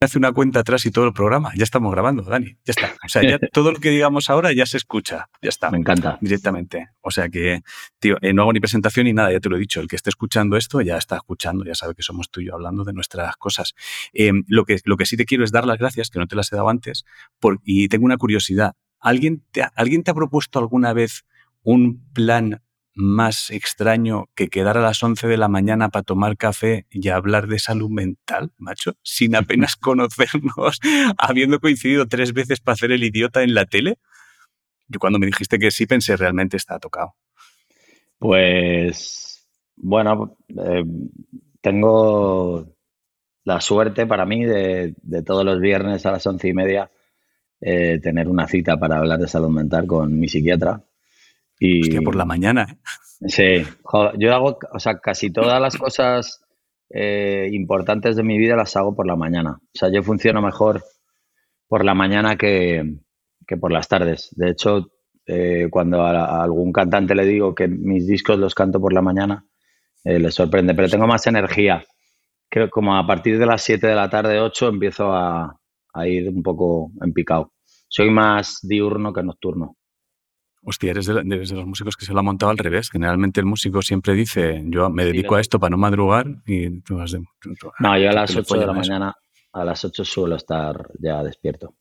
hace una cuenta atrás y todo el programa. Ya estamos grabando, Dani. Ya está. O sea, ya todo lo que digamos ahora ya se escucha. Ya está. Me encanta. Directamente. O sea que, tío, eh, no hago ni presentación ni nada, ya te lo he dicho. El que esté escuchando esto ya está escuchando, ya sabe que somos tú y yo hablando de nuestras cosas. Em, lo, que, lo que sí te quiero es dar las gracias, que no te las he dado antes, por, y tengo una curiosidad. ¿Alguien te, ¿Alguien te ha propuesto alguna vez un plan más extraño que quedar a las 11 de la mañana para tomar café y hablar de salud mental, macho, sin apenas conocernos, habiendo coincidido tres veces para hacer el idiota en la tele? Yo cuando me dijiste que sí pensé realmente está tocado. Pues bueno, eh, tengo la suerte para mí de, todos los viernes a las once y media eh, tener una cita para hablar de salud mental con mi psiquiatra y, Hostia, por la mañana. ¿eh? Sí, yo hago, o sea, casi todas las cosas eh, importantes de mi vida las hago por la mañana. O sea, yo funciono mejor por la mañana que, por las tardes. De hecho, eh, cuando a, algún cantante le digo que mis discos los canto por la mañana, le sorprende, pero tengo más energía. Creo como a partir de las 7 de la tarde, 8, empiezo a, a ir un poco en picado. Soy más diurno que nocturno. Hostia, eres de, los músicos que se lo ha montado al revés. Generalmente el músico siempre dice, yo me dedico a esto para no madrugar y tú vas de... no, yo a las 8 de la mañana, a las 8 suelo estar ya despierto.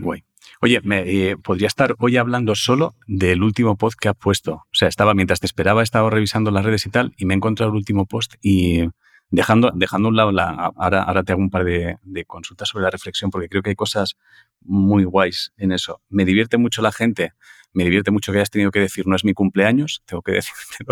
Guay. Oye, me, eh, podría estar hoy hablando solo del último post que has puesto. O sea, estaba mientras te esperaba, estaba revisando las redes y tal, y me he encontrado el último post y dejando, dejando a un lado la. Ahora, ahora te hago un par de, de, consultas sobre la reflexión, porque creo que hay cosas muy guays en eso. Me divierte mucho la gente me divierte mucho que hayas tenido que decir no es mi cumpleaños, tengo que decirte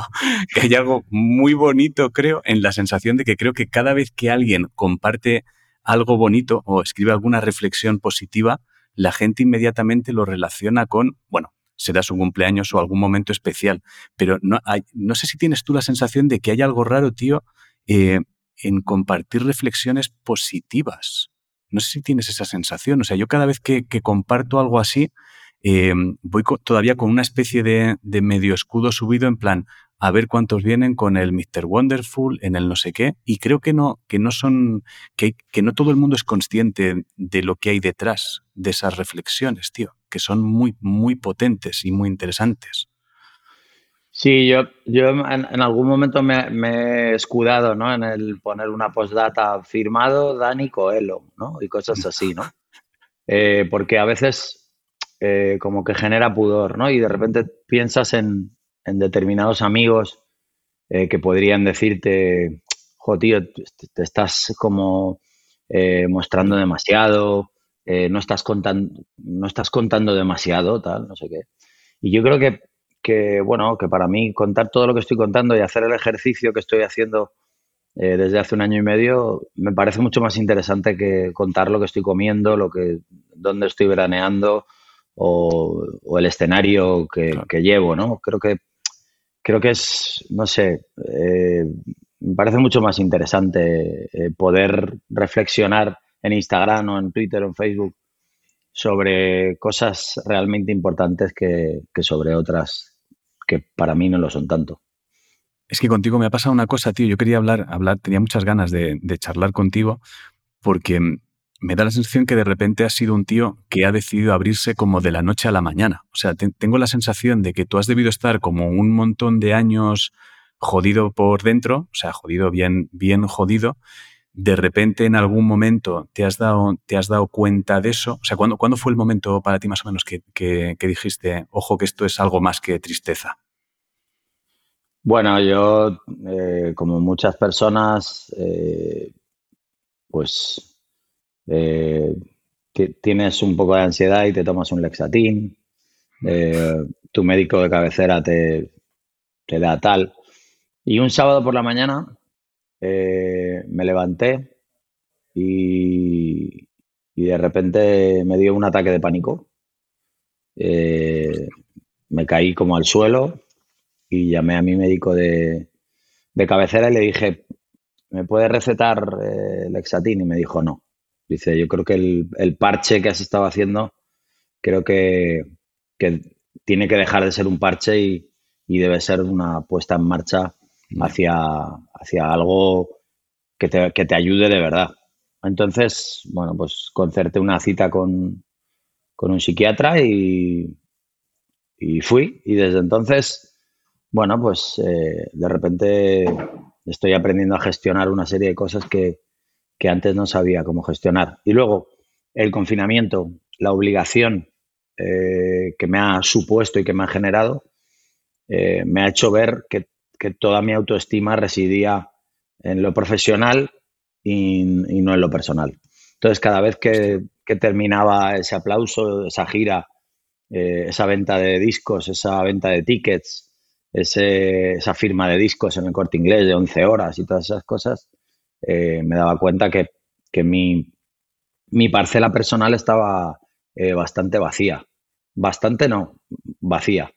que hay algo muy bonito, creo, en la sensación de que creo que cada vez que alguien comparte algo bonito o escribe alguna reflexión positiva, la gente inmediatamente lo relaciona con, bueno, será su cumpleaños o algún momento especial, pero no sé si tienes tú la sensación de que hay algo raro, tío, eh, en compartir reflexiones positivas. No sé si tienes esa sensación. O sea, yo cada vez que comparto algo así, eh, voy todavía con una especie de, medio escudo subido en plan, a ver cuántos vienen con el Mr. Wonderful, en el no sé qué, y creo que no, que no son, que, que no todo el mundo es consciente de lo que hay detrás de esas reflexiones, tío, que son muy, muy potentes y muy interesantes. Sí, yo, yo en, algún momento me, he escudado ¿no? en el poner una postdata firmado Dani Coelho ¿no? y cosas así, ¿no? Eh, porque a veces eh, como que genera pudor, ¿no? Y de repente piensas en, determinados amigos eh, que podrían decirte, jo, tío, te estás como eh, mostrando demasiado, no, estás contando, no estás contando demasiado, tal, no sé qué. Y yo creo que, que, bueno, que para mí contar todo lo que estoy contando y hacer el ejercicio que estoy haciendo desde hace un año y medio me parece mucho más interesante que contar lo que estoy comiendo, lo que, dónde estoy veraneando, o, el escenario que, llevo, ¿no? Creo que, creo que es, no sé, eh, me parece mucho más interesante eh, poder reflexionar en Instagram o en Twitter o en Facebook sobre cosas realmente importantes que, sobre otras que para mí no lo son tanto. Es que contigo me ha pasado una cosa, tío. Yo quería hablar, hablar, tenía muchas ganas de, de charlar contigo porque me da la sensación que de repente has sido un tío que ha decidido abrirse como de la noche a la mañana. O sea, tengo la sensación de que tú has debido estar como un montón de años jodido por dentro, o sea, jodido bien, bien jodido. De repente en algún momento te has dado, te has dado cuenta de eso. O sea, ¿cuándo, ¿cuándo fue el momento para ti más o menos que, que, dijiste, ojo, que esto es algo más que tristeza? Bueno, yo, eh, como muchas personas, eh, pues eh, tienes un poco de ansiedad y te tomas un Lexatín, eh, tu médico de cabecera te, te, da tal. Y un sábado por la mañana eh, me levanté y, de repente me dio un ataque de pánico. me caí como al suelo y llamé a mi médico de, de cabecera y le dije, ¿me puede recetar Lexatín? Y me dijo no. Dice, yo creo que el, parche que has estado haciendo, creo que, tiene que dejar de ser un parche y, debe ser una puesta en marcha hacia, hacia algo que te, ayude de verdad. entonces, bueno, pues concerté una cita con, con un psiquiatra y, y fui. Y desde entonces, bueno, pues eh, de repente estoy aprendiendo a gestionar una serie de cosas que, que antes no sabía cómo gestionar. Y luego, el confinamiento, la obligación eh, que me ha supuesto y que me ha generado, eh, me ha hecho ver que, que, toda mi autoestima residía en lo profesional y, no en lo personal. Entonces, cada vez que, que terminaba ese aplauso, esa gira, eh, esa venta de discos, esa venta de tickets, esa firma de discos en el corte inglés de 11 horas y todas esas cosas, eh, me daba cuenta que, mi, mi, parcela personal estaba eh, bastante vacía. Bastante no, vacía.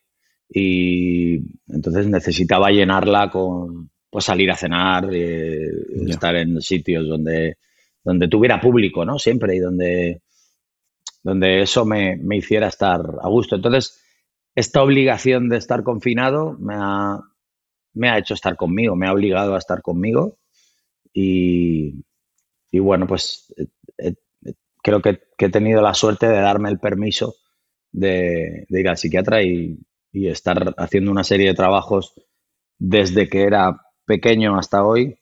Y entonces necesitaba llenarla con pues, salir a cenar, estar en sitios donde, donde tuviera público, ¿no? Siempre y donde donde eso me, hiciera estar a gusto. Entonces, esta obligación de estar confinado me ha, me ha hecho estar conmigo, me ha obligado a estar conmigo y, bueno, pues eh, eh, creo que, he tenido la suerte de darme el permiso de, ir al psiquiatra y, estar haciendo una serie de trabajos desde que era pequeño hasta hoy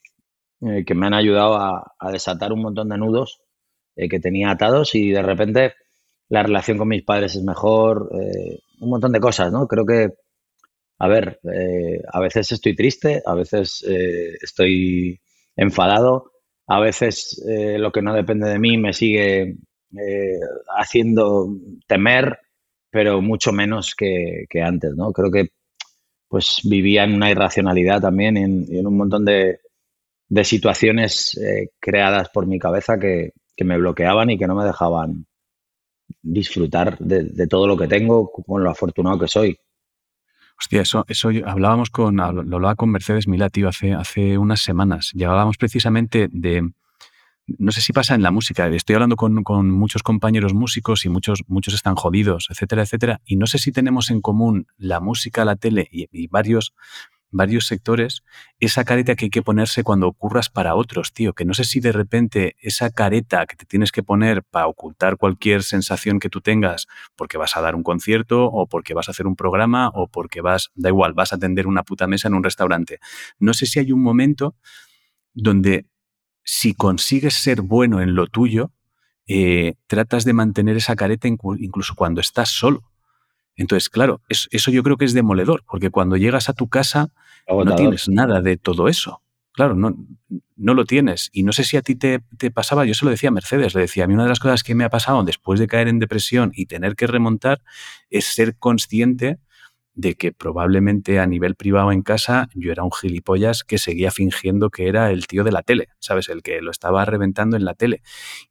eh, que me han ayudado a, desatar un montón de nudos que tenía atados y de repente la relación con mis padres es mejor, un montón de cosas, ¿no? Creo que, a ver, a veces estoy triste, a veces estoy enfadado, a veces lo que no depende de mí me sigue haciendo temer, pero mucho menos que, antes, ¿no? Creo que pues vivía en una irracionalidad también en, un montón de, situaciones creadas por mi cabeza que, que me bloqueaban y que no me dejaban disfrutar de, todo lo que tengo con lo afortunado que soy. Hostia, eso, eso hablábamos con, lo hablaba con Mercedes Milati hace, hace unas semanas. Llegábamos precisamente de, no sé si pasa en la música, estoy hablando con, muchos compañeros músicos y muchos, muchos están jodidos, etcétera, etcétera, y no sé si tenemos en común la música, la tele y varios varios sectores, esa careta que hay que ponerse cuando ocurras para otros, tío, que no sé si de repente esa careta que te tienes que poner para ocultar cualquier sensación que tú tengas porque vas a dar un concierto o porque vas a hacer un programa o porque vas, da igual, vas a atender una puta mesa en un restaurante. No sé si hay un momento donde si consigues ser bueno en lo tuyo, eh, tratas de mantener esa careta incluso cuando estás solo. Entonces, claro, eso, yo creo que es demoledor, porque cuando llegas a tu casa no tienes nada de todo eso. Claro, no, no lo tienes. Y no sé si a ti te, pasaba, yo se lo decía a Mercedes, le decía, a mí una de las cosas que me ha pasado después de caer en depresión y tener que remontar es ser consciente de que probablemente a nivel privado en casa yo era un gilipollas que seguía fingiendo que era el tío de la tele, ¿sabes? El que lo estaba reventando en la tele.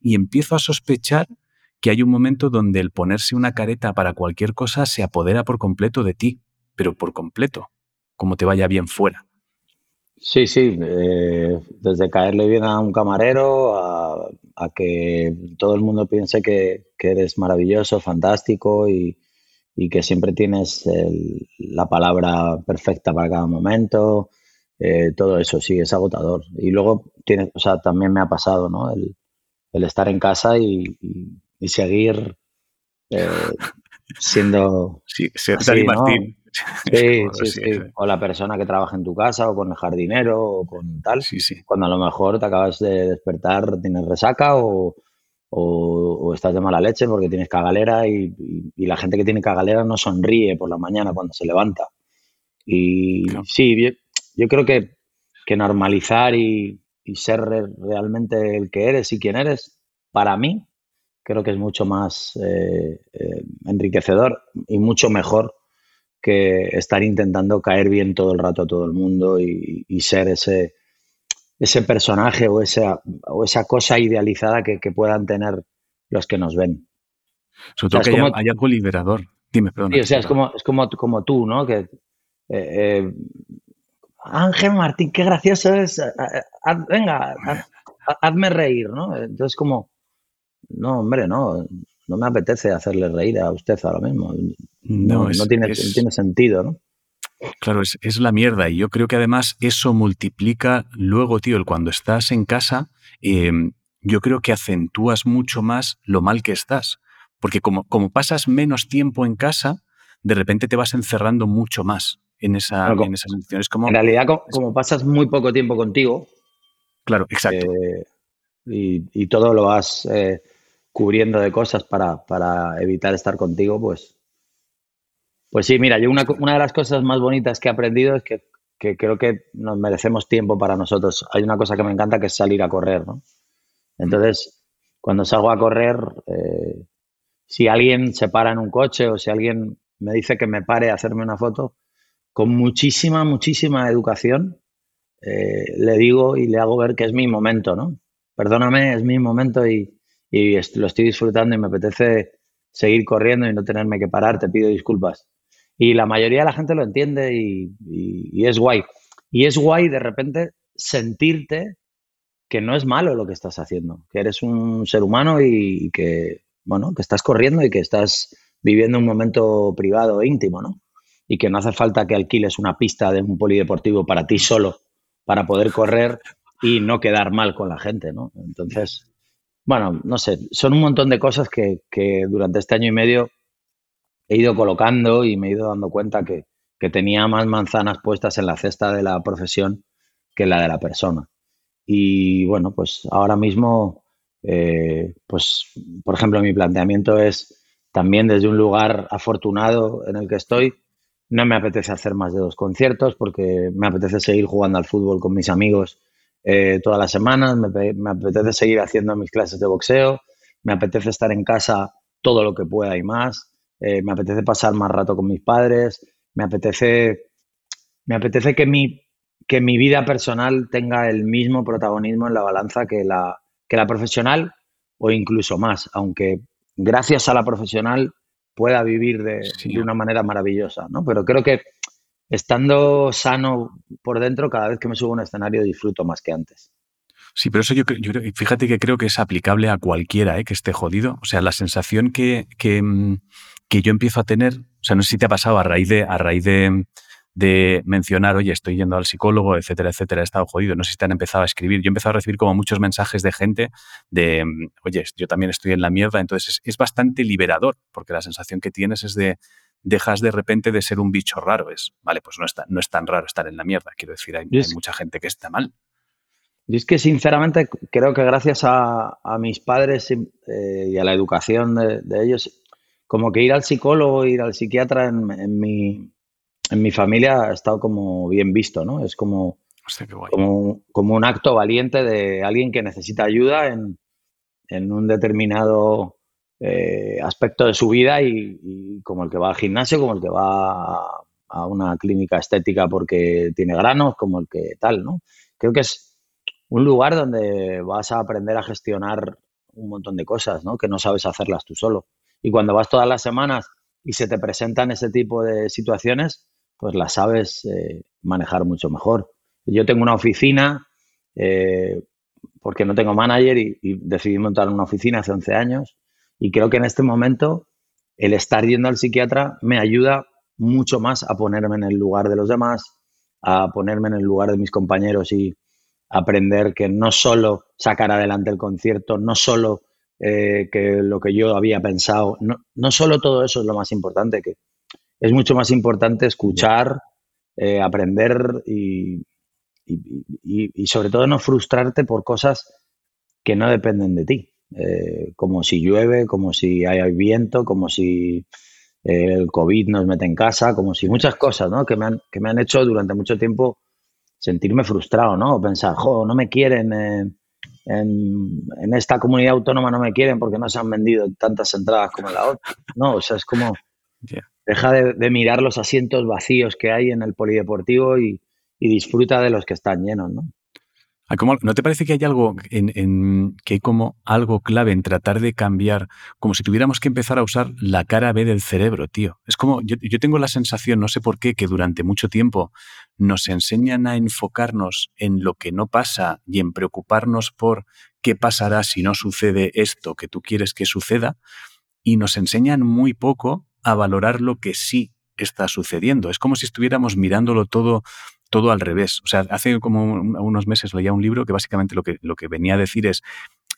Y empiezo a sospechar que hay un momento donde el ponerse una careta para cualquier cosa se apodera por completo de ti, pero por completo, como te vaya bien fuera. Sí, sí, eh, desde caerle bien a un camarero a, que todo el mundo piense que, eres maravilloso, fantástico y, que siempre tienes la palabra perfecta para cada momento, eh, todo eso sí, es agotador. Y luego tienes, o sea, también me ha pasado, ¿no? El, estar en casa y, y seguir eh, siendo sí, así, Martín. Sí, sí, sí, O la persona que trabaja en tu casa, o con el jardinero, o con tal. Sí, sí. Cuando a lo mejor te acabas de despertar, tienes resaca o, o, estás de mala leche porque tienes cagalera y, la gente que tiene cagalera no sonríe por la mañana cuando se levanta. Y sí, yo, creo que, que normalizar y, y ser realmente el que eres y quien eres, para mí, creo que es mucho más eh, eh, enriquecedor y mucho mejor que estar intentando caer bien todo el rato a todo el mundo y, ser ese, ese personaje o esa, o esa cosa idealizada que, puedan tener los que nos ven. Sobre todo que hay, algo liberador. Dime, perdón. o sea, es como, es como, como tú, ¿no? Que, eh, Ángel Martín, qué gracioso es. venga, hazme reír, ¿no? Entonces, como, no, hombre, no. No me apetece hacerle reír a usted ahora mismo. No, tiene, sentido, ¿no? Claro, es, la mierda. Y yo creo que además eso multiplica luego, tío, el cuando estás en casa, em, yo creo que acentúas mucho más lo mal que estás. Porque como, como pasas menos tiempo en casa, de repente te vas encerrando mucho más en, esa, en esas emociones. Como, en realidad, como, pasas muy poco tiempo contigo. Claro, exacto. Eh, y, todo lo vas eh, cubriendo de cosas para, para, evitar estar contigo, pues. Pues sí, mira, yo una, una de las cosas más bonitas que he aprendido es que, que, creo que nos merecemos tiempo para nosotros. Hay una cosa que me encanta que es salir a correr, ¿no? Entonces, cuando salgo a correr, eh, si alguien se para en un coche o si alguien me dice que me pare a hacerme una foto, con muchísima, muchísima educación, eh, le digo y le hago ver que es mi momento, ¿no? Perdóname, es mi momento y, lo estoy disfrutando y me apetece seguir corriendo y no tenerme que parar, te pido disculpas. Y la mayoría de la gente lo entiende y, y es guay. Y es guay de repente sentirte que no es malo lo que estás haciendo, que eres un ser humano y que bueno, que estás corriendo y que estás viviendo un momento privado e íntimo, ¿no? Y que no hace falta que alquiles una pista de un polideportivo para ti solo para poder correr y no quedar mal con la gente, ¿no? Entonces, bueno, no sé, son un montón de cosas que, durante este año y medio he ido colocando y me he ido dando cuenta que, que tenía más manzanas puestas en la cesta de la profesión que la de la persona. Y bueno, pues ahora mismo eh, pues, por ejemplo, mi planteamiento es también desde un lugar afortunado en el que estoy. No me apetece hacer más de dos conciertos porque me apetece seguir jugando al fútbol con mis amigos eh, todas las semanas, me, apetece seguir haciendo mis clases de boxeo, me apetece estar en casa todo lo que pueda y más, eh, me apetece pasar más rato con mis padres, me apetece, me apetece que, mi, que mi vida personal tenga el mismo protagonismo en la balanza que la, que la profesional o incluso más, aunque gracias a la profesional pueda vivir de, una manera maravillosa, ¿no? Pero creo que estando sano por dentro, cada vez que me subo a un escenario disfruto más que antes. Sí, pero eso yo, yo fíjate que creo que es aplicable a cualquiera ¿eh? que esté jodido. O sea, la sensación que, que, mm, que, yo empiezo a tener, o sea, no sé si te ha pasado a raíz de, a raíz de, mencionar, oye, estoy yendo al psicólogo, etcétera, etcétera, he estado jodido. No sé si te han empezado a escribir. Yo he empezado a recibir como muchos mensajes de gente de, mm, oye, yo también estoy en la mierda. Entonces es, bastante liberador, porque la sensación que tienes es de, dejas de repente de ser un bicho raro. Es, vale, pues no, está, no es tan raro estar en la mierda. Quiero decir, hay, mucha gente que está mal. Y es que sinceramente creo que gracias a, mis padres eh, y a la educación de, ellos, como que ir al psicólogo, ir al psiquiatra en mi, en mi familia ha estado como bien visto, ¿no? Es como, como, un acto valiente de alguien que necesita ayuda en, un determinado eh, aspecto de su vida y, como el que va al gimnasio, como el que va a, una clínica estética porque tiene granos, como el que tal, ¿no? Creo que es un lugar donde vas a aprender a gestionar un montón de cosas, ¿no? Que no sabes hacerlas tú solo. Y cuando vas todas las semanas y se te presentan ese tipo de situaciones, pues la sabes eh, manejar mucho mejor. Yo tengo una oficina, eh, porque no tengo manager y, decidí montar una oficina hace 11 años y creo que en este momento el estar yendo al psiquiatra me ayuda mucho más a ponerme en el lugar de los demás, a ponerme en el lugar de mis compañeros y aprender que no solo sacar adelante el concierto, no solo eh, que lo que yo había pensado, no, no solo todo eso es lo más importante, que es mucho más importante escuchar, eh, aprender y, sobre todo no frustrarte por cosas que no dependen de ti. Eh, como si llueve, como si hay viento, como si eh, el COVID nos mete en casa, como si muchas cosas ¿no? que, me han, que me han hecho durante mucho tiempo sentirme frustrado, ¿no? Pensar, jo, no me quieren en, en, esta comunidad autónoma, no me quieren porque no se han vendido tantas entradas como la otra. No, o sea, es como, Deja de, mirar los asientos vacíos que hay en el polideportivo y, disfruta de los que están llenos, ¿no? ¿No te parece que hay algo en, que hay como algo clave en tratar de cambiar, como si tuviéramos que empezar a usar la cara B del cerebro, tío? Es como, yo, tengo la sensación, no sé por qué, que durante mucho tiempo nos enseñan a enfocarnos en lo que no pasa y en preocuparnos por qué pasará si no sucede esto que tú quieres que suceda, y nos enseñan muy poco a valorar lo que sí está sucediendo. Es como si estuviéramos mirándolo todo, todo al revés. O sea, hace como unos meses leía un libro que básicamente lo que, lo que venía a decir es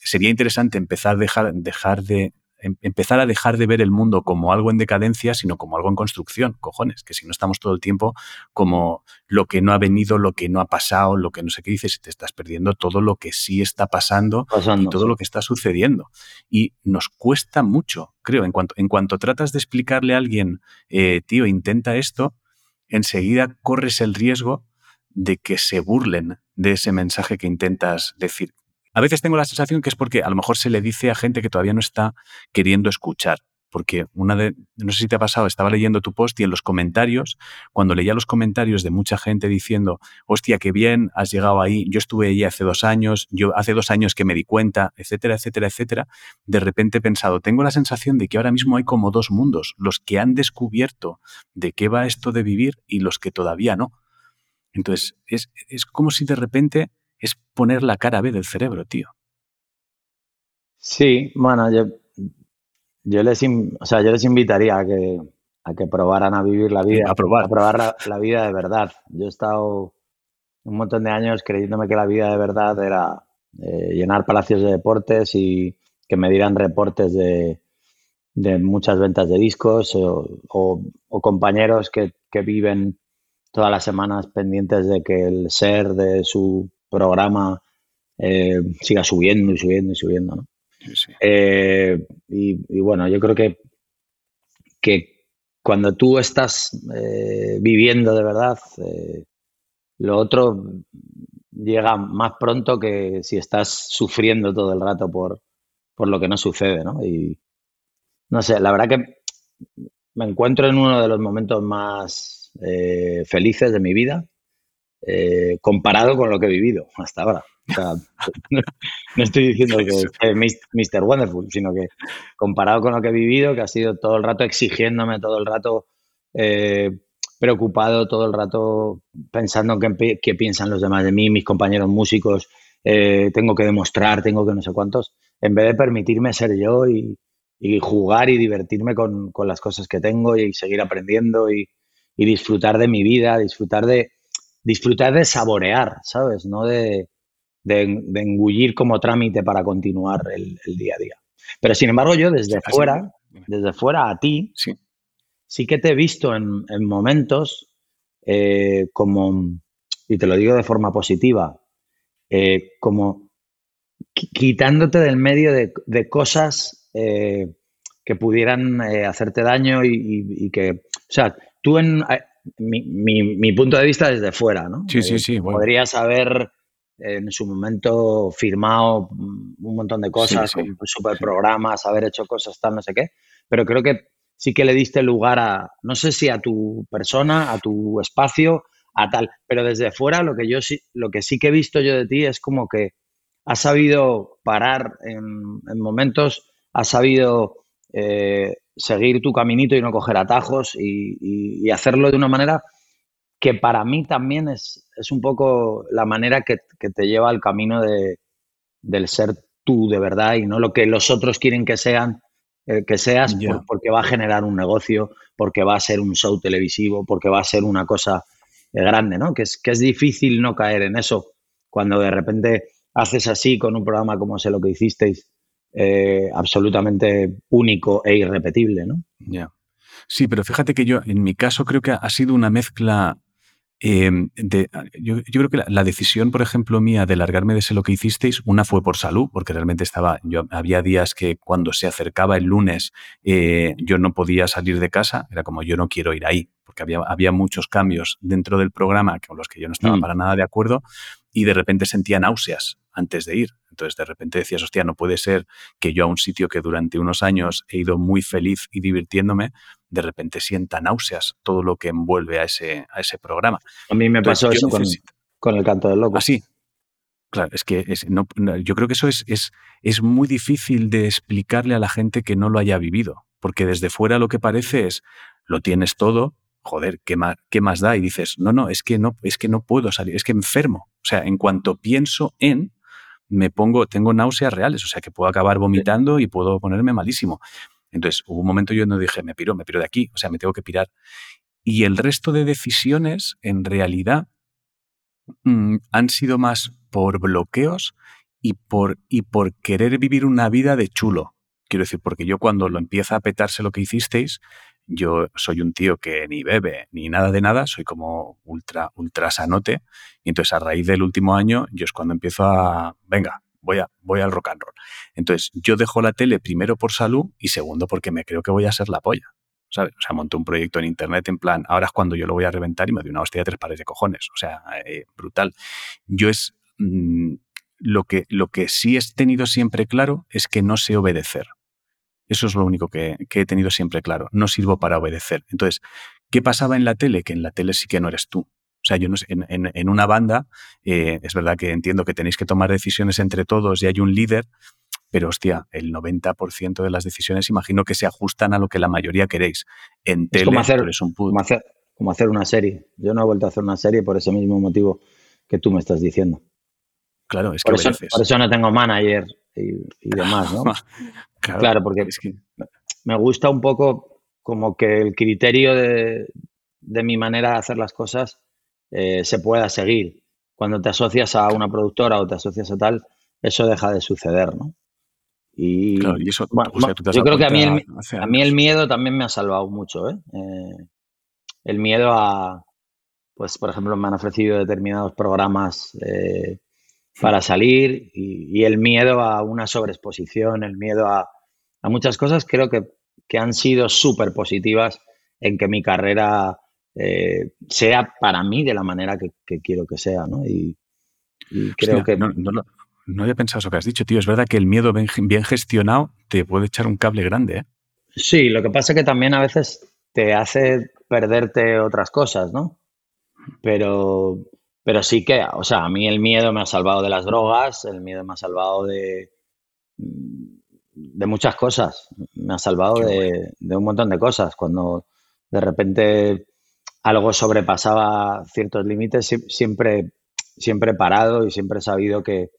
sería interesante empezar a dejar, dejar de Em, empezar a dejar de ver el mundo como algo en decadencia, sino como algo en construcción, cojones, que si no estamos todo el tiempo como lo que no ha venido, lo que no ha pasado, lo que no sé qué dices, te estás perdiendo todo lo que sí está pasando, y todo lo que está sucediendo. Y nos cuesta mucho, creo, en cuanto, en cuanto tratas de explicarle a alguien, eh, tío, intenta esto, enseguida corres el riesgo de que se burlen de ese mensaje que intentas decir. A veces tengo la sensación que es porque a lo mejor se le dice a gente que todavía no está queriendo escuchar. Porque una de, no sé si te ha pasado, estaba leyendo tu post y en los comentarios, cuando leía los comentarios de mucha gente diciendo, hostia, qué bien, has llegado ahí, yo estuve allí hace dos años, yo hace dos años que me di cuenta, etcétera, etcétera, etcétera, de repente he pensado, tengo la sensación de que ahora mismo hay como dos mundos, los que han descubierto de qué va esto de vivir y los que todavía no. Entonces, es, es como si de repente es poner la cara B del cerebro, tío. Sí, bueno, yo, yo, les, o sea, yo les invitaría a que, a que probaran a vivir la vida. A probar. A probar la, vida de verdad. Yo he estado un montón de años creyéndome que la vida de verdad era eh, llenar palacios de deportes y que me dieran reportes de, muchas ventas de discos o, compañeros que, que, viven todas las semanas pendientes de que el ser de su programa eh, siga subiendo y subiendo y subiendo, ¿no? Eh, y, bueno, yo creo que, que cuando tú estás eh, viviendo de verdad, lo otro llega más pronto que si estás sufriendo todo el rato por, por lo que no sucede, ¿no? Y no sé, la verdad que me encuentro en uno de los momentos más felices de mi vida eh, comparado con lo que he vivido hasta ahora. no, estoy diciendo que es Mr. Wonderful, sino que comparado con lo que he vivido, que ha sido todo el rato exigiéndome, todo el rato eh, preocupado, todo el rato pensando en qué, piensan los demás de mí, mis compañeros músicos, eh, tengo que demostrar, tengo que no sé cuántos, en vez de permitirme ser yo y, jugar y divertirme con, las cosas que tengo y seguir aprendiendo y disfrutar de mi vida, disfrutar de, disfrutar de saborear, ¿sabes? No de, engullir como trámite para continuar el, día a día. Pero sin embargo, yo desde fuera, desde fuera a ti, sí, sí que te he visto en, momentos eh, como, y te lo digo de forma positiva, eh, como quitándote del medio de, cosas eh, que pudieran hacerte daño y, que, o sea, tú en, mi, mi, punto de vista desde fuera, ¿no? Sí, sí, sí. Podrías haber en su momento firmado un montón de cosas, sí, super programas, haber hecho cosas tal, no sé qué, pero creo que sí que le diste lugar a, no sé si a tu persona, a tu espacio, a tal, pero desde fuera lo que yo sí, lo que sí que he visto yo de ti es como que has sabido parar en, en momentos, has sabido eh, seguir tu caminito y no coger atajos y, hacerlo de una manera que para mí también es, es un poco la manera que, te lleva al camino de, del ser tú de verdad y no lo que los otros quieren que sean eh, que seas porque va a generar un negocio, porque va a ser un show televisivo, porque va a ser una cosa eh, grande, ¿no? Que es, que es difícil no caer en eso cuando de repente haces así con un programa como sé lo que hicisteis eh, absolutamente único e irrepetible, ¿no? Ya. Sí, pero fíjate que yo, en mi caso, creo que ha sido una mezcla em, de. Yo, creo que la, decisión, por ejemplo, mía de largarme de ese lo que hicisteis, una fue por salud, porque realmente estaba. Yo había días que cuando se acercaba el lunes eh, yo no podía salir de casa, era como yo no quiero ir ahí, porque había, había muchos cambios dentro del programa con los que yo no estaba mm. para nada de acuerdo y de repente sentía náuseas antes de ir. Entonces de repente decías, hostia, no puede ser que yo a un sitio que durante unos años he ido muy feliz y divirtiéndome, de repente sienta náuseas todo lo que envuelve a ese, a ese programa. A mí me pasó eso con, el canto del loco. Así. Ah, claro, es que yo creo que eso es, es, es muy difícil de explicarle a la gente que no lo haya vivido, porque desde fuera lo que parece es, lo tienes todo, joder, ¿qué más, ¿qué más da? Y dices, no, no, es que no, es que no puedo salir, es que enfermo. O sea, en cuanto pienso en, me pongo, tengo náuseas reales, o sea que puedo acabar vomitando y puedo ponerme malísimo. Entonces, hubo un momento yo no dije, me piro, me piro de aquí, o sea, me tengo que pirar. Y el resto de decisiones, en realidad, mm, han sido más por bloqueos y por, y por querer vivir una vida de chulo. Quiero decir, porque yo cuando lo empieza a petarse lo que hicisteis, yo soy un tío que ni bebe ni nada de nada, soy como ultra, ultra sanote. Y entonces a raíz del último año, yo es cuando empiezo a, venga, voy, a, voy al rock and roll. Entonces yo dejo la tele primero por salud y segundo porque me creo que voy a ser la polla. ¿sabes? O sea, monté un proyecto en internet en plan, ahora es cuando yo lo voy a reventar y me doy una hostia de tres pares de cojones. O sea, eh, brutal. Yo es... Mm, lo que, lo que sí he tenido siempre claro es que no sé obedecer. Eso es lo único que, he tenido siempre claro. No sirvo para obedecer. Entonces, ¿qué pasaba en la tele? Que en la tele sí que no eres tú. O sea, yo no sé, en, una banda, eh, es verdad que entiendo que tenéis que tomar decisiones entre todos y hay un líder, pero hostia, el 90% de las decisiones imagino que se ajustan a lo que la mayoría queréis. En tele, como hacer, un como hacer, como hacer una serie. Yo no he vuelto a hacer una serie por ese mismo motivo que tú me estás diciendo. Claro, es que por eso, por eso no tengo manager y, demás, ¿no? claro, porque me gusta un poco como que el criterio de, mi manera de hacer las cosas eh, se pueda seguir. Cuando te asocias a una productora o te asocias a tal, eso deja de suceder, ¿no? Y, eso, yo creo que a mí, el, a mí el miedo también me ha salvado mucho, ¿eh? ¿eh? El miedo a, pues por ejemplo, me han ofrecido determinados programas eh, para salir y, el miedo a una sobreexposición, el miedo a, muchas cosas, creo que, han sido súper positivas en que mi carrera eh, sea para mí de la manera que, quiero que sea, ¿no? Y, creo que... No, no, había pensado eso que has dicho, tío. Es verdad que el miedo bien, bien gestionado te puede echar un cable grande, ¿eh? Sí, lo que pasa es que también a veces te hace perderte otras cosas, ¿no? Pero pero sí que, o sea, a mí el miedo me ha salvado de las drogas, el miedo me ha salvado de, de muchas cosas. Me ha salvado de, un montón de cosas. Cuando de repente algo sobrepasaba ciertos límites, siempre, siempre he parado y siempre he sabido que,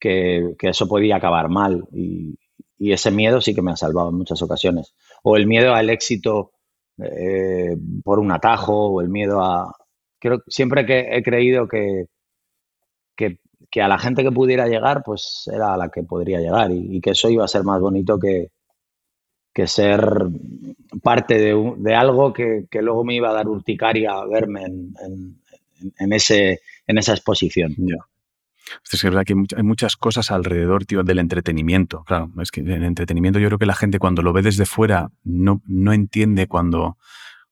eso podía acabar mal. Y, ese miedo sí que me ha salvado en muchas ocasiones. O el miedo al éxito eh, por un atajo, o el miedo a, creo, siempre que he creído que, que, a la gente que pudiera llegar, pues era a la que podría llegar y, que eso iba a ser más bonito que, que ser parte de, de algo que, luego me iba a dar urticaria verme en, en, ese, en esa exposición. Es verdad que hay muchas cosas alrededor tío, del entretenimiento. Claro, es que el entretenimiento yo creo que la gente cuando lo ve desde fuera no, no entiende cuando,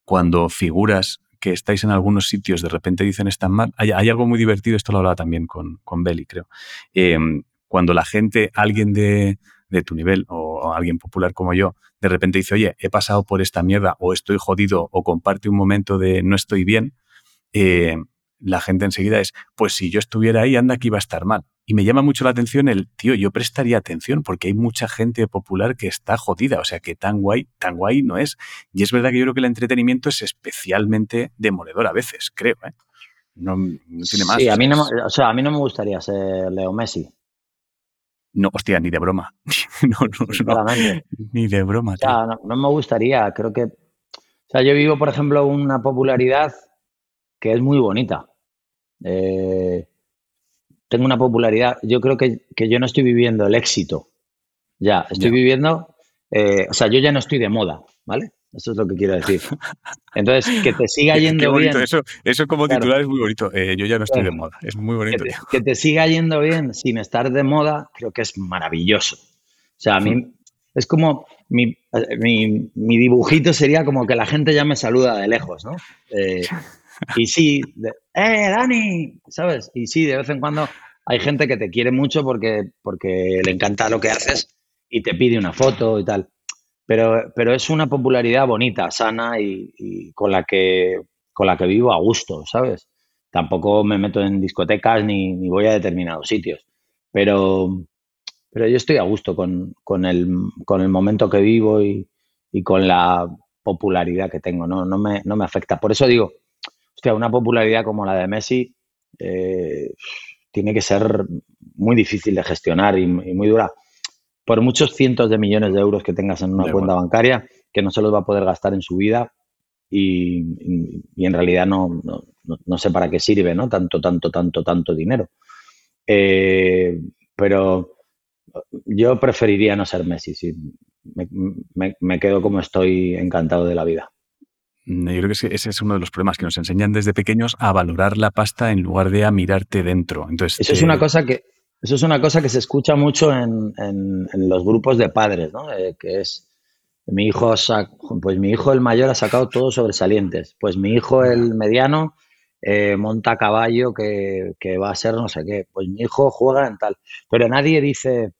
cuando figuras que estáis en algunos sitios, de repente dicen están mal. Hay, algo muy divertido, esto lo hablaba también con, con Belly, creo. Em, cuando la gente, alguien de, tu nivel o, alguien popular como yo, de repente dice, oye, he pasado por esta mierda o estoy jodido o comparte un momento de no estoy bien, eh, la gente enseguida es, pues si yo estuviera ahí, anda que iba a estar mal. Y me llama mucho la atención el, tío, yo prestaría atención porque hay mucha gente popular que está jodida, o sea que tan guay, tan guay no es. Y es verdad que yo creo que el entretenimiento es especialmente demoledor a veces, creo, ¿eh? No, tiene más. Sí, a mí no, o sea, a mí no me gustaría ser Leo Messi. No, hostia, ni de broma. no, no, ni de broma. O sea, no, me gustaría, creo que... O sea, yo vivo, por ejemplo, una popularidad que es muy bonita. Eh, tengo una popularidad. Yo creo que, yo no estoy viviendo el éxito. Ya, estoy viviendo, eh, o sea, yo ya no estoy de moda, ¿vale? Eso es lo que quiero decir. Entonces, que te siga yendo bien. Eso, eso como titular es muy bonito. Eh, yo ya no estoy de moda. Es muy bonito. Que te, siga yendo bien sin estar de moda, creo que es maravilloso. O sea, a mí es como mi, mi, dibujito sería como que la gente ya me saluda de lejos, ¿no? Eh, y sí, ¡eh, Dani! ¿Sabes? Y sí, de vez en cuando hay gente que te quiere mucho porque, porque le encanta lo que haces y te pide una foto y tal. Pero, pero es una popularidad bonita, sana y, con, la que, con la que vivo a gusto, ¿sabes? Tampoco me meto en discotecas ni, voy a determinados sitios. Pero, pero yo estoy a gusto con, con, el, con el momento que vivo y, y con la popularidad que tengo. No, no, me, no me afecta. Por eso digo, hostia, una popularidad como la de Messi eh, tiene que ser muy difícil de gestionar y, muy dura. Por muchos cientos de millones de euros que tengas en una cuenta bancaria, que no se los va a poder gastar en su vida y, en realidad no, no, sé para qué sirve, ¿no? Tanto, tanto, tanto, tanto dinero. Eh, pero yo preferiría no ser Messi, sí. Me, quedo como estoy encantado de la vida. Mm, yo creo que ese es uno de los problemas que nos enseñan desde pequeños a valorar la pasta en lugar de a mirarte dentro. Entonces, eso es una cosa que eso es una cosa que se escucha mucho en, en, los grupos de padres, ¿no? Eh, que es mi hijo, pues mi hijo el mayor ha sacado todos sobresalientes, pues mi hijo el mediano eh, monta caballo que, que, va a ser no sé qué, pues mi hijo juega en tal, pero nadie dice,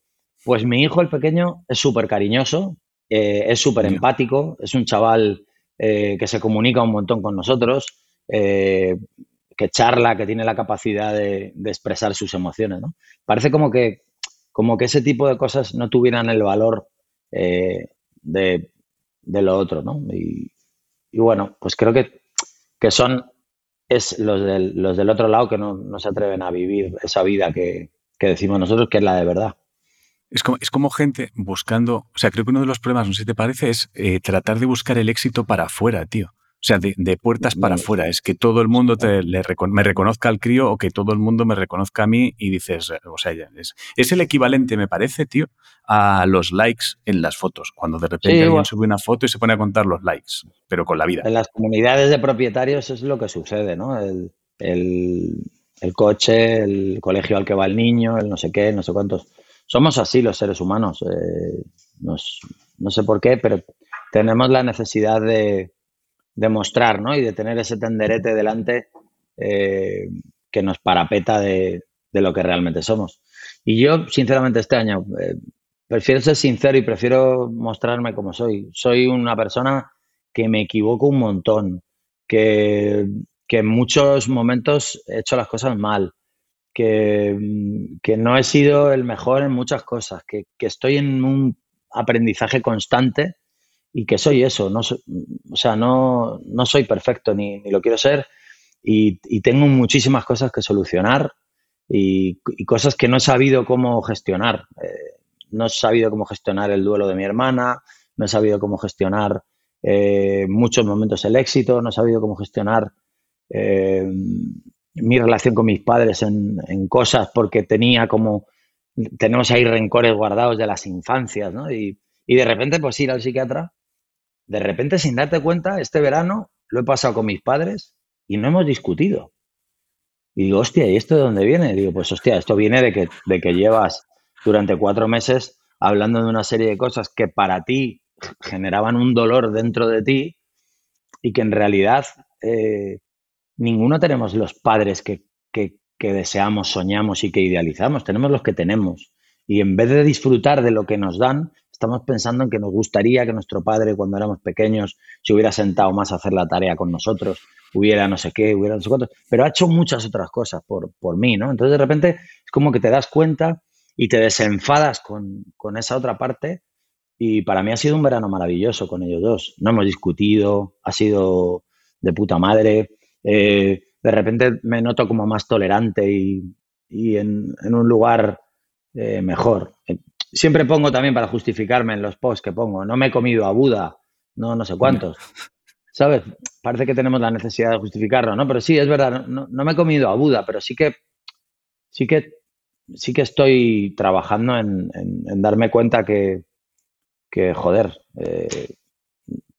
pues mi hijo el pequeño es súper cariñoso, eh, es súper empático, es un chaval que se comunica un montón con nosotros, que charla, que tiene la capacidad de, expresar sus emociones, ¿no? Parece como que, como que ese tipo de cosas no tuvieran el valor eh, de, lo otro, ¿no? Y, bueno, pues creo que, que son es los del, los del otro lado que no, se atreven a vivir esa vida que, decimos nosotros que es la de verdad. Es como, es como gente buscando, o sea, creo que uno de los problemas, no sé si te parece, es eh, tratar de buscar el éxito para afuera, tío. O sea, de, puertas para afuera. Es que todo el mundo te, me reconozca al crío o que todo el mundo me reconozca a mí y dices, o sea, es, es el equivalente, me parece, tío, a los likes en las fotos. Cuando de repente alguien sube una foto y se pone a contar los likes, pero con la vida. En las comunidades de propietarios es lo que sucede, ¿no? El, coche, el colegio al que va el niño, el no sé qué, no sé cuántos. Somos así los seres humanos. Eh, no sé por qué, pero tenemos la necesidad de demostrar, ¿no? Y de tener ese tenderete delante eh, que nos parapeta de, lo que realmente somos. Y yo, sinceramente, este año eh, prefiero ser sincero y prefiero mostrarme como soy. Soy una persona que me equivoco un montón, que, en muchos momentos he hecho las cosas mal, que, no he sido el mejor en muchas cosas, que, estoy en un aprendizaje constante y que soy eso, no o sea, no, no soy perfecto ni, lo quiero ser y, tengo muchísimas cosas que solucionar y, cosas que no he sabido cómo gestionar. Eh, no he sabido cómo gestionar el duelo de mi hermana, no he sabido cómo gestionar eh, muchos momentos el éxito, no he sabido cómo gestionar eh, mi relación con mis padres en, cosas porque tenía como, tenemos ahí rencores guardados de las infancias, ¿no? Y, y de repente pues ir al psiquiatra de repente, sin darte cuenta, este verano lo he pasado con mis padres y no hemos discutido. Y digo, hostia, ¿y esto de dónde viene? digo, pues hostia, esto viene de que, de que llevas durante cuatro meses hablando de una serie de cosas que para ti generaban un dolor dentro de ti y que en realidad eh, ninguno tenemos los padres que, que, que deseamos, soñamos y que idealizamos, tenemos los que tenemos. Y en vez de disfrutar de lo que nos dan, estamos pensando en que nos gustaría que nuestro padre, cuando éramos pequeños, se hubiera sentado más a hacer la tarea con nosotros, hubiera no sé qué, hubiera no sé cuánto, pero ha hecho muchas otras cosas por, por mí, ¿no? Entonces, de repente, es como que te das cuenta y te desenfadas con, esa otra parte. Y para mí ha sido un verano maravilloso con ellos dos. No hemos discutido, ha sido de puta madre. Eh, de repente me noto como más tolerante y, en, un lugar eh, mejor siempre pongo también para justificarme en los posts que pongo, no me he comido a Buda, no, no sé cuántos. ¿Sabes? Parece que tenemos la necesidad de justificarlo, ¿no? Pero sí, es verdad, no, me he comido a Buda, pero sí que, sí que, sí que estoy trabajando en, darme cuenta que, que joder, eh,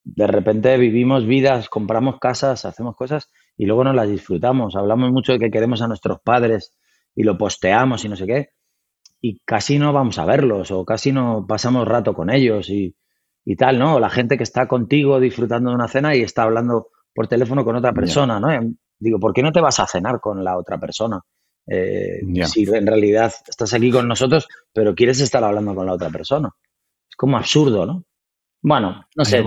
de repente vivimos vidas, compramos casas, hacemos cosas y luego no las disfrutamos. Hablamos mucho de que queremos a nuestros padres y lo posteamos y no sé qué y casi no vamos a verlos o casi no pasamos rato con ellos y, tal, ¿no? la gente que está contigo disfrutando de una cena y está hablando por teléfono con otra persona, ¿no? Digo, ¿por qué no te vas a cenar con la otra persona? Eh, si en realidad estás aquí con nosotros, pero quieres estar hablando con la otra persona. Es como absurdo, ¿no? Bueno, no sé.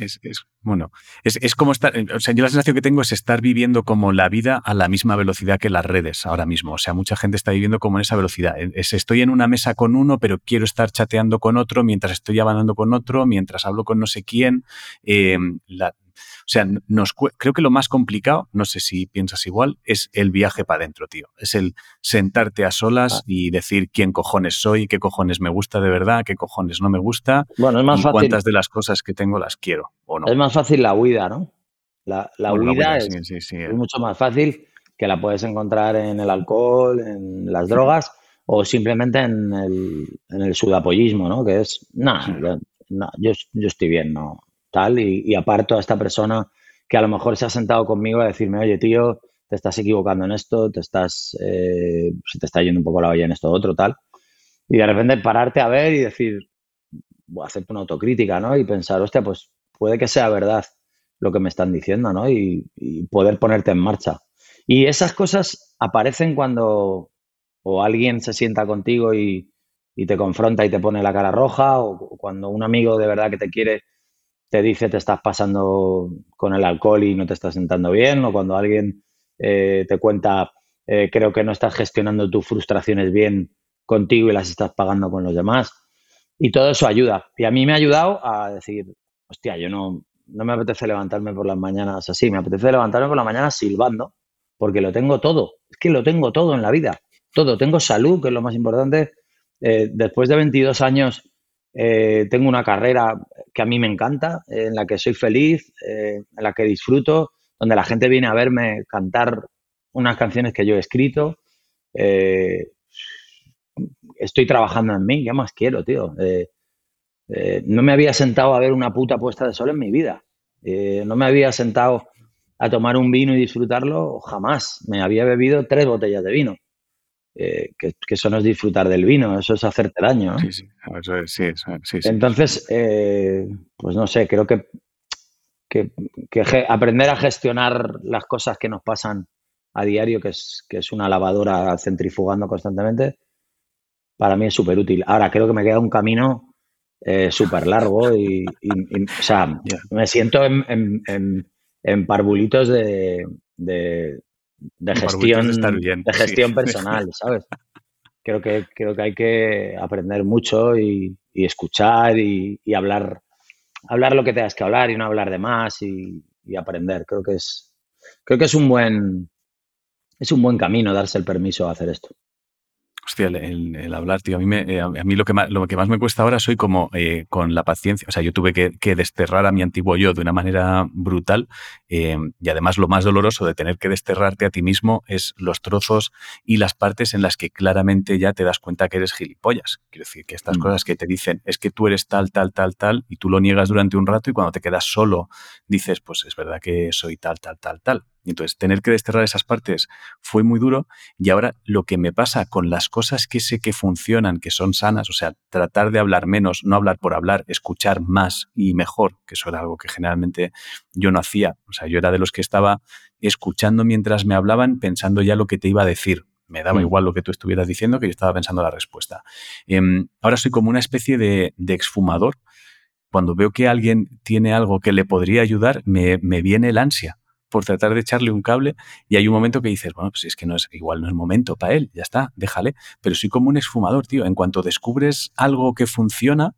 Es, bueno, es, como estar, o sea, yo la sensación que tengo es estar viviendo como la vida a la misma velocidad que las redes ahora mismo. O sea, mucha gente está viviendo como en esa velocidad. Es, estoy en una mesa con uno, pero quiero estar chateando con otro mientras estoy avanzando con otro, mientras hablo con no sé quién. Eh, la, sea, nos, creo que lo más complicado, no sé si piensas igual, es el viaje para adentro, tío. Es el sentarte a solas ah. y decir quién cojones soy, qué cojones me gusta de verdad, qué cojones no me gusta. Bueno, es más fácil. Cuántas de las cosas que tengo las quiero o no. Es más fácil la huida, ¿no? La, huida, es, es, mucho más fácil que la puedes encontrar en el alcohol, en las drogas o simplemente en el, en el sudapollismo, ¿no? Que es, nada, yo, yo, estoy bien, ¿no? Tal, y, aparto a esta persona que a lo mejor se ha sentado conmigo a decirme, oye, tío, te estás equivocando en esto, te estás, eh, se te está yendo un poco la olla en esto otro, tal. Y de repente pararte a ver y decir, hacerte una autocrítica, ¿no? Y pensar, hostia, pues puede que sea verdad lo que me están diciendo, ¿no? Y, poder ponerte en marcha. Y esas cosas aparecen cuando o alguien se sienta contigo y, te confronta y te pone la cara roja, o cuando un amigo de verdad que te quiere te dice te estás pasando con el alcohol y no te estás sentando bien, o cuando alguien eh, te cuenta eh, creo que no estás gestionando tus frustraciones bien contigo y las estás pagando con los demás. Y todo eso ayuda. Y a mí me ha ayudado a decir, hostia, yo no, no me apetece levantarme por las mañanas así, me apetece levantarme por las mañanas silbando, porque lo tengo todo. Es que lo tengo todo en la vida. Todo. Tengo salud, que es lo más importante. Eh, después de 22 años eh, tengo una carrera que a mí me encanta, en la que soy feliz, eh, en la que disfruto, donde la gente viene a verme cantar unas canciones que yo he escrito. estoy trabajando en mí, ¿qué más quiero, tío? Eh, no me había sentado a ver una puta puesta de sol en mi vida. Eh, no me había sentado a tomar un vino y disfrutarlo jamás. Me había bebido tres botellas de vino. Eh, que, eso no es disfrutar del vino, eso es hacerte daño. Sí, sí, Entonces, pues no sé, creo que, que, aprender a gestionar las cosas que nos pasan a diario, que es, que es una lavadora centrifugando constantemente, para mí es súper útil. Ahora, creo que me queda un camino eh, súper largo y, o sea, me siento en, en, parvulitos de, de, gestión, de gestión personal, ¿sabes? Creo que, creo que hay que aprender mucho y, escuchar y, hablar, hablar lo que tengas que hablar y no hablar de más y, aprender. Creo que es, creo que es un buen, es un buen camino darse el permiso a hacer esto. Hostia, el, hablar, tío. A mí, me, eh, a mí lo, que más, lo que más me cuesta ahora soy como eh, con la paciencia. O sea, yo tuve que, desterrar a mi antiguo yo de una manera brutal. Eh, y además, lo más doloroso de tener que desterrarte a ti mismo es los trozos y las partes en las que claramente ya te das cuenta que eres gilipollas. Quiero decir, que estas mm. cosas que te dicen es que tú eres tal, tal, tal, tal, y tú lo niegas durante un rato y cuando te quedas solo dices, pues es verdad que soy tal, tal, tal, tal. Y entonces, tener que desterrar esas partes fue muy duro y ahora lo que me pasa con las cosas que sé que funcionan, que son sanas, o sea, tratar de hablar menos, no hablar por hablar, escuchar más y mejor, que eso era algo que generalmente yo no hacía. O sea, yo era de los que estaba escuchando mientras me hablaban, pensando ya lo que te iba a decir. Me daba mm. igual lo que tú estuvieras diciendo, que yo estaba pensando la respuesta. Em, ahora soy como una especie de, exfumador. Cuando veo que alguien tiene algo que le podría ayudar, me, me viene el ansia por tratar de echarle un cable y hay un momento que dices, bueno, pues es que no es igual no es momento para él, ya está, déjale, pero soy como un esfumador, tío, en cuanto descubres algo que funciona,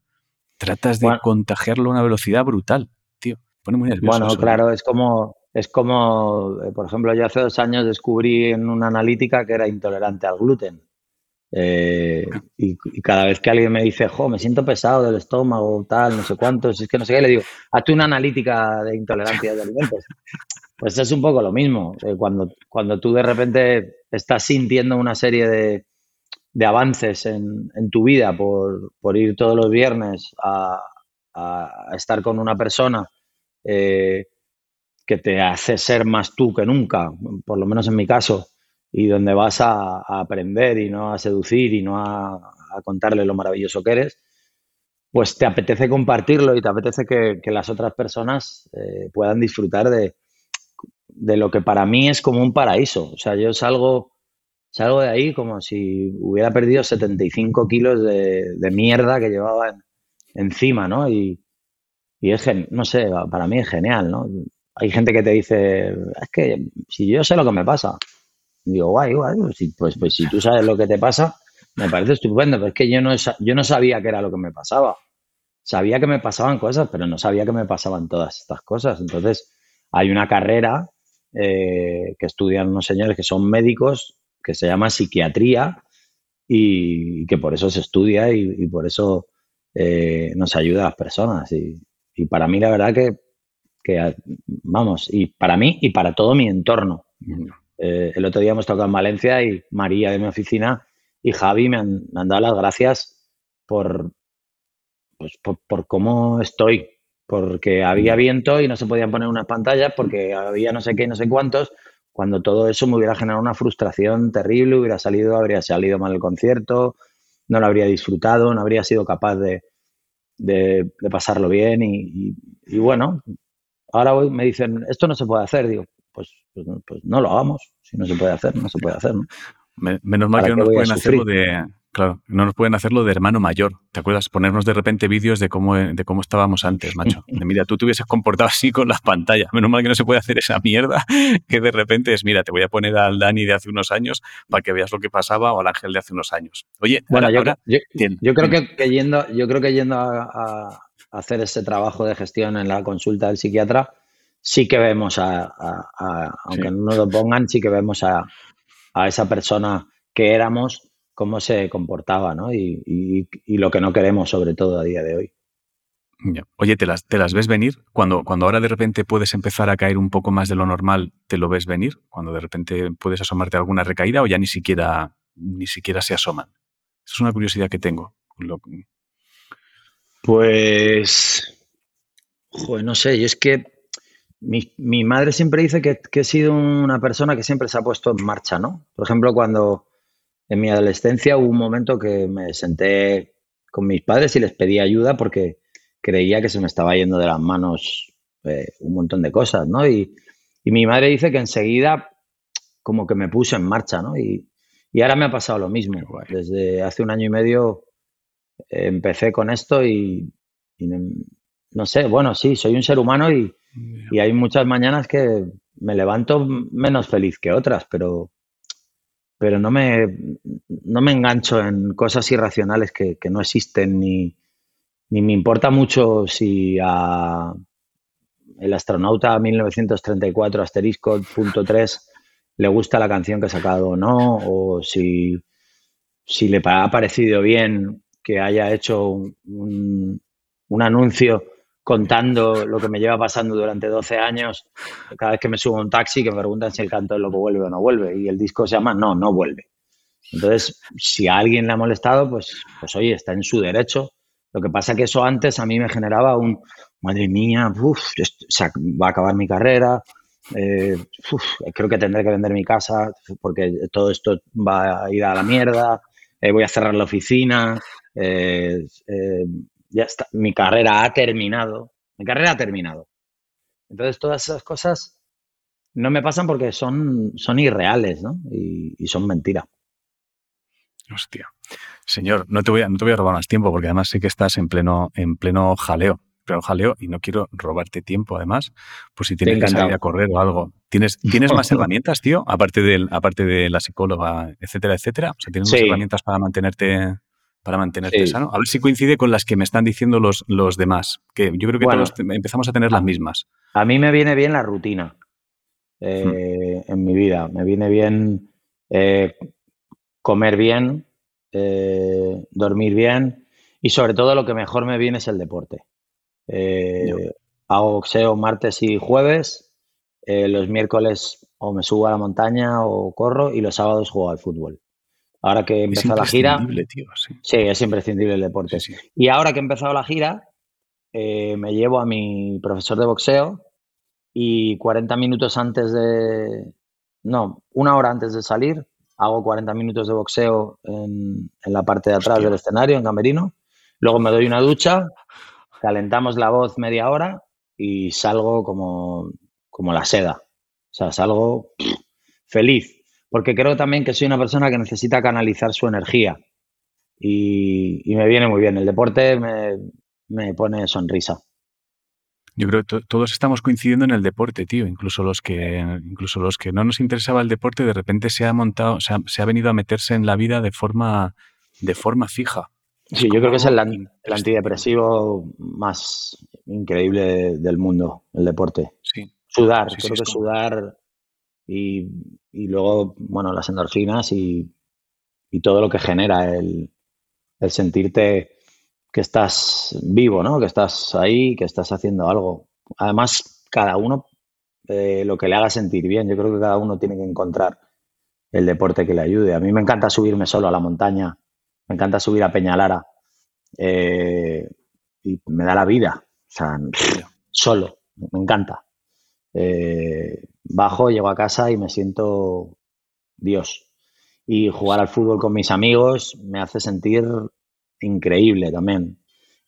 tratas de contagiarlo a una velocidad brutal, tío, pone muy nervioso. Bueno, claro, es como es como, eh, por ejemplo, yo hace dos años descubrí en una analítica que era intolerante al gluten. Eh, y, cada vez que alguien me dice, jo, me siento pesado del estómago, tal, no sé cuántos, es que no sé qué, le digo, hazte una analítica de intolerancia de alimentos. Pues es un poco lo mismo. Eh, cuando, cuando tú de repente estás sintiendo una serie de, de avances en, en, tu vida por, por, ir todos los viernes a, estar con una persona eh, que te hace ser más tú que nunca, por lo menos en mi caso, y donde vas a, aprender y no a seducir y no a, contarle lo maravilloso que eres, pues te apetece compartirlo y te apetece que, que las otras personas eh, puedan disfrutar de, de lo que para mí es como un paraíso. O sea, yo salgo, salgo de ahí como si hubiera perdido 75 kilos de, mierda que llevaba encima, ¿no? Y, y es, no sé, para mí es genial, ¿no? Hay gente que te dice, es que si yo sé lo que me pasa, digo, guay, guay, pues, pues, pues, si tú sabes lo que te pasa, me parece estupendo, pero es que yo no, yo no sabía qué era lo que me pasaba. Sabía que me pasaban cosas, pero no sabía que me pasaban todas estas cosas. Entonces, hay una carrera eh, que estudian unos señores que son médicos, que se llama psiquiatría y, que por eso se estudia y, por eso eh, nos ayuda a las personas. Y, para mí la verdad que, vamos, y para mí y para todo mi entorno. Eh, el otro día hemos tocado en Valencia y María de mi oficina y Javi me han, dado las gracias por, pues, por, cómo estoy, porque había viento y no se podían poner unas pantallas, porque había no sé qué, no sé cuántos, cuando todo eso me hubiera generado una frustración terrible, hubiera salido, habría salido mal el concierto, no lo habría disfrutado, no habría sido capaz de, de, pasarlo bien y, bueno, ahora hoy me dicen, esto no se puede hacer, digo, pues, pues, pues, no lo hagamos, si no se puede hacer, no se puede hacer. Menos mal que no nos pueden hacerlo de, Claro, no nos pueden hacerlo de hermano mayor. ¿Te acuerdas? Ponernos de repente vídeos de cómo, de cómo estábamos antes, macho. De, mira, tú te hubieses comportado así con las pantallas. Menos mal que no se puede hacer esa mierda que de repente es, mira, te voy a poner al Dani de hace unos años para que veas lo que pasaba o al Ángel de hace unos años. Oye, bueno, yo, creo que, yendo, yo creo que yendo a, hacer ese trabajo de gestión en la consulta del psiquiatra, sí que vemos a, aunque no lo pongan, sí que vemos a, a esa persona que éramos cómo se comportaba, ¿no? Y, lo que no queremos, sobre todo a día de hoy. Oye, ¿te las, ¿te las ves venir? Cuando, cuando ahora de repente puedes empezar a caer un poco más de lo normal, ¿te lo ves venir? Cuando de repente puedes asomarte a alguna recaída o ya ni siquiera, ni siquiera se asoman. es una curiosidad que tengo. Pues, joder, no sé, y es que mi, mi madre siempre dice que, que, he sido una persona que siempre se ha puesto en marcha, ¿no? Por ejemplo, cuando, en mi adolescencia hubo un momento que me senté con mis padres y les pedí ayuda porque creía que se me estaba yendo de las manos eh, un montón de cosas, ¿no? Y, mi madre dice que enseguida como que me puse en marcha, ¿no? Y, ahora me ha pasado lo mismo. Desde hace un año y medio eh, empecé con esto y, no sé, bueno, sí, soy un ser humano y, y hay muchas mañanas que me levanto menos feliz que otras, pero pero no me, no me engancho en cosas irracionales que, no existen ni, ni, me importa mucho si a el astronauta 1934 asterisco punto 3 le gusta la canción que ha sacado o no, o si, si le ha parecido bien que haya hecho un, un anuncio contando lo que me lleva pasando durante 12 años, cada vez que me subo a un taxi que me preguntan si el canto es loco vuelve o no vuelve, y el disco se llama No, no vuelve. Entonces, si a alguien le ha molestado, pues, pues oye, está en su derecho. Lo que pasa que eso antes a mí me generaba un, madre mía, uf, va a acabar mi carrera, eh, creo que tendré que vender mi casa porque todo esto va a ir a la mierda, eh, voy a cerrar la oficina, eh, ya está, mi carrera ha terminado, mi carrera ha terminado. Entonces todas esas cosas no me pasan porque son, son irreales, ¿no? Y, son mentira. Hostia. Señor, no te, voy a, no te voy a robar más tiempo porque además sé que estás en pleno, en pleno jaleo pleno jaleo y no quiero robarte tiempo además, pues si tienes que salir a correr o algo. ¿Tienes, ¿tienes más herramientas, tío? Aparte, del, aparte de la psicóloga, etcétera, etcétera. O sea, ¿tienes más herramientas para mantenerte para mantenerte sano. A ver si coincide con las que me están diciendo los, los demás, que yo creo que todos empezamos a tener las mismas. A mí me viene bien la rutina eh, hmm. en mi vida. Me viene bien eh, comer bien, eh, dormir bien y sobre todo lo que mejor me viene es el deporte. hago boxeo martes y jueves, los miércoles o me subo a la montaña o corro y los sábados juego al fútbol. Ahora que empezó la gira. sí. es imprescindible el deporte. Y ahora que he empezado la gira, eh, me llevo a mi profesor de boxeo y 40 minutos antes de. No, una hora antes de salir, hago 40 minutos de boxeo en, la parte de atrás del escenario, en Camerino. Luego me doy una ducha, calentamos la voz media hora y salgo como, como la seda. O sea, salgo feliz porque creo también que soy una persona que necesita canalizar su energía y, me viene muy bien. El deporte me, pone sonrisa. Yo creo que todos estamos coincidiendo en el deporte, tío. Incluso los que, incluso los que no nos interesaba el deporte, de repente se ha montado, se ha, se ha venido a meterse en la vida de forma, de forma fija. Sí, yo creo que es el, antidepresivo más increíble del mundo, el deporte. Sí. Sudar, creo que sudar y, luego, bueno, las endorfinas y, todo lo que genera el, sentirte que estás vivo, ¿no? Que estás ahí, que estás haciendo algo. Además, cada uno eh, lo que le haga sentir bien. Yo creo que cada uno tiene que encontrar el deporte que le ayude. A mí me encanta subirme solo a la montaña, me encanta subir a Peñalara eh, y me da la vida, o sea, solo, me encanta. Eh, bajo, llego a casa y me siento Dios. Y jugar al fútbol con mis amigos me hace sentir increíble también.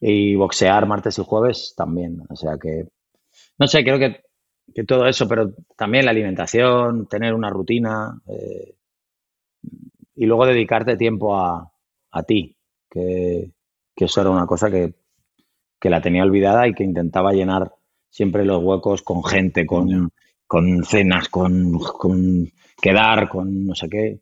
Y boxear martes y jueves también. O sea que, no sé, creo que, todo eso, pero también la alimentación, tener una rutina eh, y luego dedicarte tiempo a, ti, que, eso era una cosa que, que la tenía olvidada y que intentaba llenar siempre los huecos con gente, con, con cenas, con, con, quedar, con no sé qué.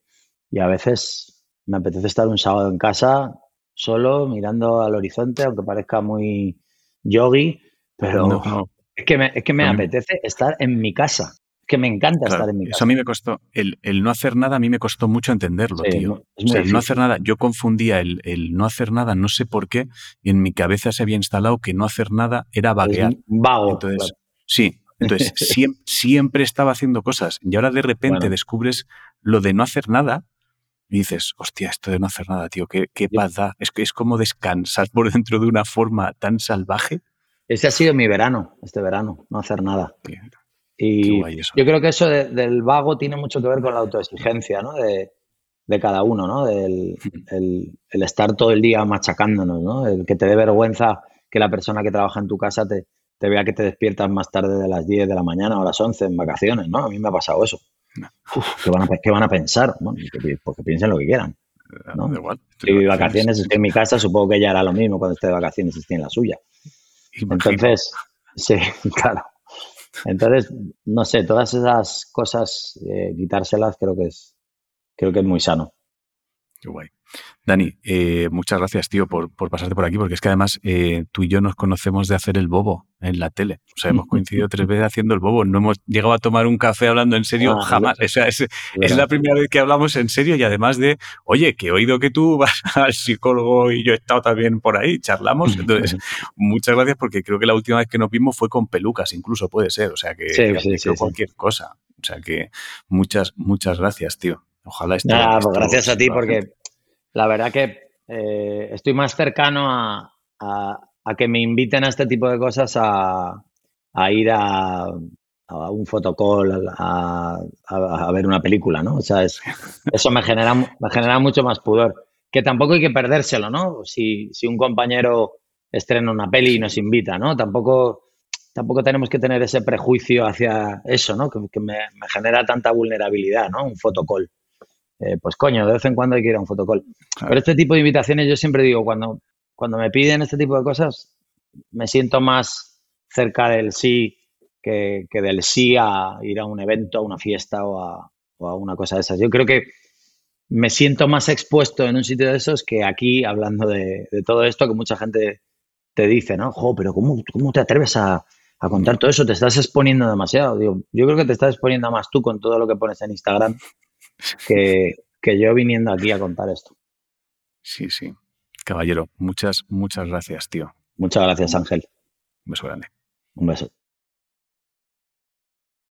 Y a veces me apetece estar un sábado en casa solo mirando al horizonte, aunque parezca muy yogi, pero es que me, es que me apetece estar en mi casa que me encanta estar en mi casa. Eso a mí me costó, el, no hacer nada a mí me costó mucho entenderlo, tío. o sea, el no hacer nada, yo confundía el, no hacer nada, no sé por qué, y en mi cabeza se había instalado que no hacer nada era vaguear. vago. Entonces, sí, entonces siempre, estaba haciendo cosas y ahora de repente descubres lo de no hacer nada y dices, hostia, esto de no hacer nada, tío, qué, qué paz da. Es que es como descansar por dentro de una forma tan salvaje. Ese ha sido mi verano, este verano, no hacer nada. Y yo creo que eso del vago tiene mucho que ver con la autoexigencia, ¿no? De, cada uno, ¿no? Del, el, estar todo el día machacándonos, ¿no? El que te dé vergüenza que la persona que trabaja en tu casa te, te vea que te despiertas más tarde de las 10 de la mañana o a las 11 en vacaciones, ¿no? A mí me ha pasado eso. ¿qué, van a, ¿qué, van a, pensar? Bueno, que, pues piensen lo que quieran. ¿no? Igual, si vacaciones estoy en mi casa, supongo que ella hará lo mismo cuando esté de vacaciones y esté en la suya. Entonces, sí, claro. Entonces, no sé, todas esas cosas, eh, quitárselas creo que es, creo que es muy sano. Qué guay. Dani, eh, muchas gracias, tío, por, pasarte por aquí, porque es que además eh, tú y yo nos conocemos de hacer el bobo en la tele. O sea, hemos coincidido tres veces haciendo el bobo. No hemos llegado a tomar un café hablando en serio ah, jamás. O sea, es, la primera vez que hablamos en serio y además de, oye, que he oído que tú vas al psicólogo y yo he estado también por ahí, charlamos. Entonces, muchas gracias porque creo que la última vez que nos vimos fue con pelucas, incluso puede ser. O sea, que, cualquier cosa. O sea, que muchas, muchas gracias, tío. Ojalá esté. Nada, pues gracias a ti porque la verdad que eh, estoy más cercano a, que me inviten a este tipo de cosas a, ir a, un fotocall, a, ver una película, ¿no? O sea, eso me genera, me genera mucho más pudor. Que tampoco hay que perdérselo, ¿no? Si, un compañero estrena una peli y nos invita, ¿no? Tampoco, tampoco tenemos que tener ese prejuicio hacia eso, ¿no? Que, me, me, genera tanta vulnerabilidad, ¿no? Un fotocall. Eh, pues coño, de vez en cuando hay que ir a un fotocall. Pero este tipo de invitaciones yo siempre digo, cuando, cuando me piden este tipo de cosas, me siento más cerca del sí que, del sí a ir a un evento, a una fiesta o a, una cosa de esas. Yo creo que me siento más expuesto en un sitio de esos que aquí hablando de, todo esto que mucha gente te dice, ¿no? Jo, pero ¿cómo, cómo te atreves a, a, contar todo eso? Te estás exponiendo demasiado. Digo, yo creo que te estás exponiendo más tú con todo lo que pones en Instagram que, yo viniendo aquí a contar esto. Sí, sí. Caballero, muchas, muchas gracias, tío. Muchas gracias, Ángel. Un beso grande. Un beso.